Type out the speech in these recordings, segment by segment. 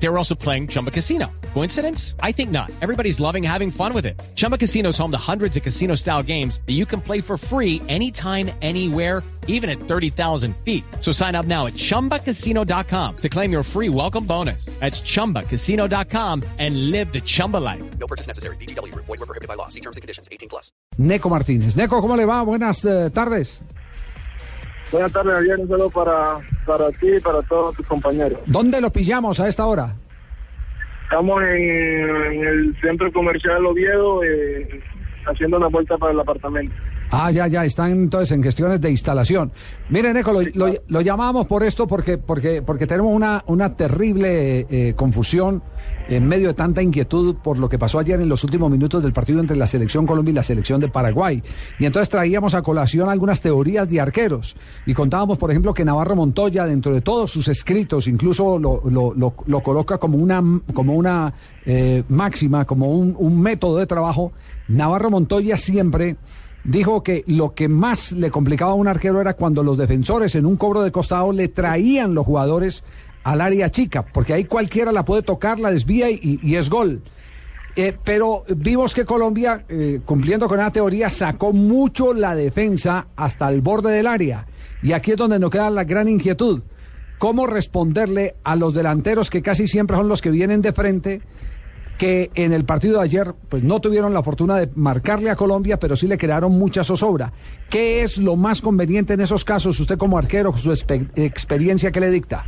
They were also playing Chumba Casino. Coincidence? I think not. Everybody's loving having fun with it. Chumba Casino is home to hundreds of casino style games that you can play for free anytime, anywhere, even at 30,000 feet. So sign up now at chumbacasino.com to claim your free welcome bonus. That's chumbacasino.com and live the Chumba life. No purchase necessary. BGW. Void were prohibited by law. See terms and conditions. 18 plus. Neco Martínez. Neco, ¿cómo le va? Buenas eh, tardes. Buenas tardes, Javier. Un saludo para, para ti y para todos tus compañeros. ¿Dónde lo pillamos a esta hora? Estamos en, en el centro comercial Oviedo eh, haciendo una vuelta para el apartamento. Ah, ya, ya, están entonces en gestiones de instalación. Mire, Neco, lo, lo, lo llamamos por esto porque, porque, porque tenemos una, una terrible eh, confusión en medio de tanta inquietud por lo que pasó ayer en los últimos minutos del partido entre la selección Colombia y la selección de Paraguay. Y entonces traíamos a colación algunas teorías de arqueros. Y contábamos, por ejemplo, que Navarro Montoya, dentro de todos sus escritos, incluso lo, lo, lo, lo coloca como una, como una eh, máxima, como un, un método de trabajo. Navarro Montoya siempre dijo que lo que más le complicaba a un arquero era cuando los defensores en un cobro de costado le traían los jugadores al área chica, porque ahí cualquiera la puede tocar, la desvía y, es gol. Eh, pero vimos que Colombia, eh, cumpliendo con la teoría, sacó mucho la defensa hasta el borde del área. Y aquí es donde nos queda la gran inquietud. ¿Cómo responderle a los delanteros que casi siempre son los que vienen de frente? Que en el partido de ayer pues no tuvieron la fortuna de marcarle a Colombia, pero sí le crearon mucha zozobra. ¿Qué es lo más conveniente en esos casos, usted como arquero, su experiencia que le dicta?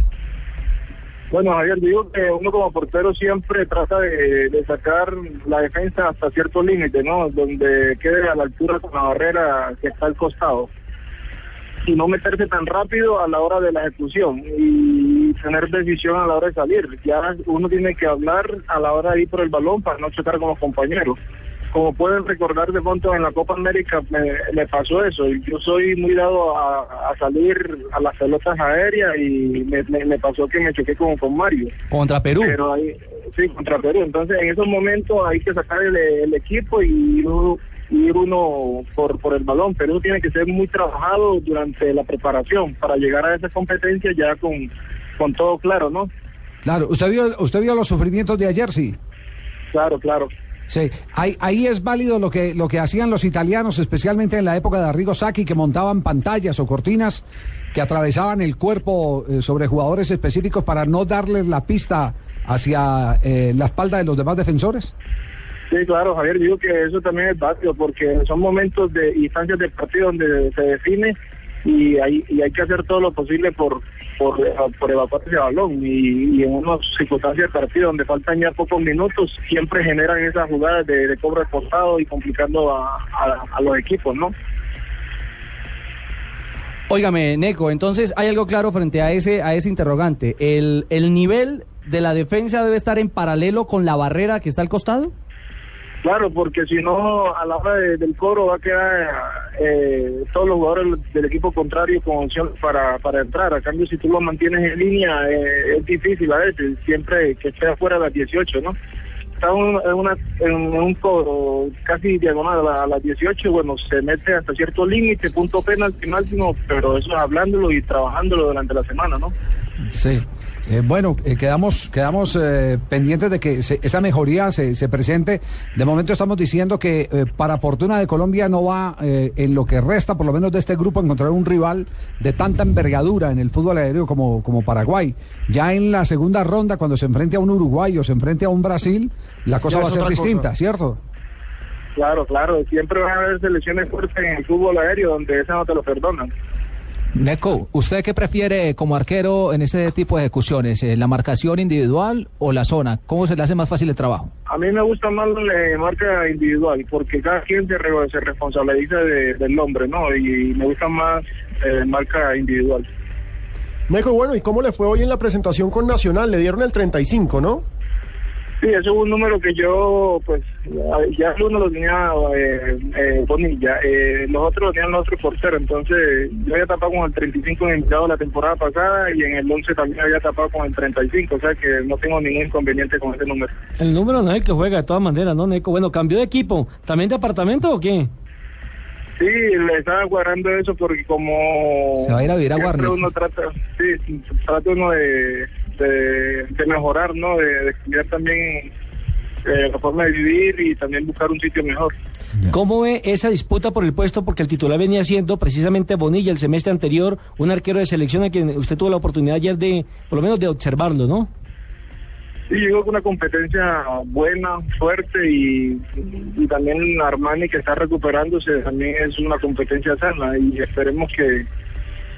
Bueno, Javier, digo que uno como portero siempre trata de, sacar la defensa hasta cierto límite, ¿no? Donde quede a la altura con la barrera que está al costado. Y no meterse tan rápido a la hora de la ejecución y tener decisión a la hora de salir. Ya uno tiene que hablar a la hora de ir por el balón para no chocar con los compañeros. Como pueden recordar de pronto en la Copa América me, me pasó eso. Yo soy muy dado a, a, salir a las pelotas aéreas y me, me, me, pasó que me choqué con, con Mario. Contra Perú. Pero ahí, sí, contra Perú. Entonces en esos momentos hay que sacar el, el equipo y uno, ir uno por, por el balón. Perú tiene que ser muy trabajado durante la preparación para llegar a esa competencia ya con, con todo claro, ¿no? Claro, ¿usted vio, usted vio los sufrimientos de ayer, sí? Claro, claro. Sí, ahí, ahí es válido lo que, lo que hacían los italianos, especialmente en la época de Arrigo Sacchi, que montaban pantallas o cortinas que atravesaban el cuerpo eh, sobre jugadores específicos para no darles la pista hacia eh, la espalda de los demás defensores. Sí, claro, Javier, digo que eso también es válido porque son momentos de instancias de partido donde se define y hay, y hay que hacer todo lo posible por, por, por evacuar ese balón y, en unas circunstancias de partido donde faltan ya pocos minutos siempre generan esas jugadas de, de cobro de costado y complicando a, a, a los equipos, ¿no? Óigame, Neco, entonces hay algo claro frente a ese, a ese interrogante. ¿El, ¿El nivel de la defensa debe estar en paralelo con la barrera que está al costado? Claro, porque si no, a la hora de, del coro va a quedar eh, todos los jugadores del equipo contrario con opción para, para entrar. A cambio, si tú lo mantienes en línea, eh, es difícil a veces, siempre que esté afuera de las 18, ¿no? Está en, una, en un coro casi diagonal a, las 18, bueno, se mete hasta cierto límite, punto penalti máximo, pero eso hablándolo y trabajándolo durante la semana, ¿no? Sí. Eh, bueno, eh, quedamos, quedamos eh, pendientes de que se, esa mejoría se, se, presente. De momento estamos diciendo que eh, para fortuna de Colombia no va en lo que resta, por lo menos de este grupo, encontrar un rival de tanta envergadura en el fútbol aéreo como, como Paraguay. Ya en la segunda ronda, cuando se enfrente a un Uruguay o se enfrente a un Brasil, la cosa va a ser distinta, cosa. ¿cierto? Claro, claro, siempre van a haber selecciones fuertes en el fútbol aéreo donde esa no te lo perdonan. Neco, ¿usted qué prefiere como arquero en este tipo de ejecuciones? eh, ¿La marcación individual o la zona? ¿Cómo se le hace más fácil el trabajo? A mí me gusta más la marca individual, porque cada quien se, re- se responsabiliza de- del hombre, ¿no? Y me gusta más eh, marca individual. Neco, bueno, ¿y cómo le fue hoy en la presentación con Nacional? Le dieron el 35, ¿no? Sí, eso es un número que yo, pues, ya uno lo tenía eh, eh, Bonilla, eh, los otros lo tenían los otros porteros, entonces yo había tapado con el 35 en enviado la temporada pasada y en el 11 también había tapado con el 35, o sea que no tengo ningún inconveniente con ese número. El número no es el que juega de todas maneras, ¿no, Neco? Bueno, ¿cambió de equipo? ¿También de apartamento o qué? Sí, le estaba guardando eso porque como... Se va a ir a vivir a siempre Warner. uno trata, sí, trata uno de, de, de mejorar, ¿no? De, de estudiar también eh, la forma de vivir y también buscar un sitio mejor. ¿Cómo ve esa disputa por el puesto? Porque el titular venía siendo precisamente Bonilla el semestre anterior, un arquero de selección a quien usted tuvo la oportunidad ayer de, por lo menos de observarlo, ¿no? Sí, creo que una competencia buena, fuerte y, y también Armani que está recuperándose también es una competencia sana y esperemos que,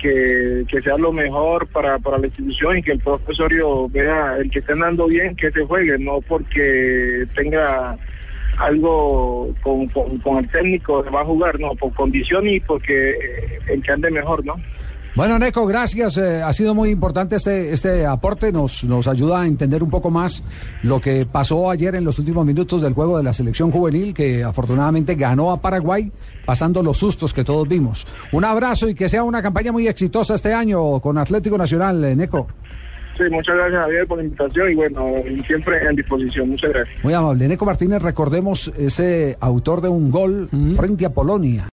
que, que sea lo mejor para, para la institución y que el profesorio vea el que esté andando bien que se juegue, no porque tenga algo con, con, con el técnico que va a jugar, no, por condición y porque el que ande mejor, ¿no? Bueno, Neco, gracias. eh, ha sido muy importante este, este aporte. Nos, nos ayuda a entender un poco más lo que pasó ayer en los últimos minutos del juego de la selección juvenil, que afortunadamente ganó a Paraguay, pasando los sustos que todos vimos. Un abrazo y que sea una campaña muy exitosa este año con Atlético Nacional, eh, Neco. Sí, muchas gracias Javier por la invitación y bueno, siempre en disposición. Muchas gracias. Muy amable. Neco Martínez, recordemos ese autor de un gol frente a Polonia.